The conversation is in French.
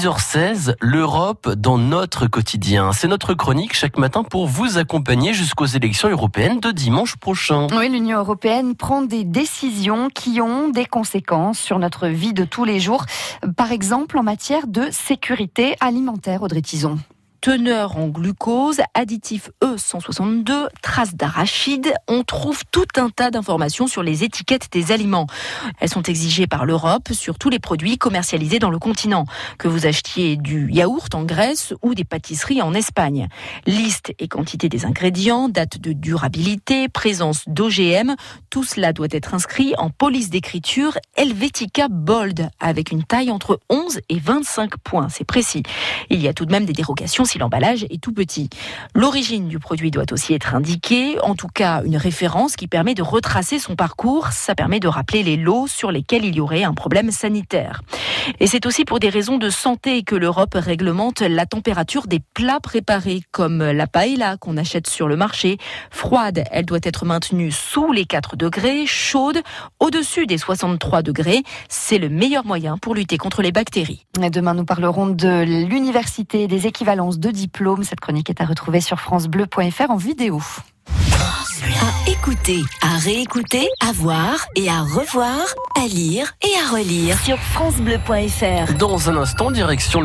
6h16, l'Europe dans notre quotidien. C'est notre chronique chaque matin pour vous accompagner jusqu'aux élections européennes de dimanche prochain. Oui, l'Union européenne prend des décisions qui ont des conséquences sur notre vie de tous les jours. Par exemple, en matière de sécurité alimentaire, Audrey Tison teneur en glucose, additif E162, traces d'arachide. On trouve tout un tas d'informations sur les étiquettes des aliments. Elles sont exigées par l'Europe sur tous les produits commercialisés dans le continent, que vous achetiez du yaourt en Grèce ou des pâtisseries en Espagne. Liste et quantité des ingrédients, date de durabilité, présence d'OGM, tout cela doit être inscrit en police d'écriture Helvetica Bold avec une taille entre 11 et 25 points, c'est précis. Il y a tout de même des dérogations si l'emballage est tout petit. L'origine du produit doit aussi être indiquée, en tout cas une référence qui permet de retracer son parcours. Ça permet de rappeler les lots sur lesquels il y aurait un problème sanitaire. Et c'est aussi pour des raisons de santé que l'Europe réglemente la température des plats préparés, comme la paella qu'on achète sur le marché. Froide, elle doit être maintenue sous les 4 degrés, chaude, au-dessus des 63 degrés. C'est le meilleur moyen pour lutter contre les bactéries. Demain, nous parlerons de l'université des équivalences de diplômes. Cette chronique est à retrouver sur francebleu.fr en vidéo. À écouter, à réécouter, à voir et à revoir, à lire et à relire sur francebleu.fr. Dans un instant, direction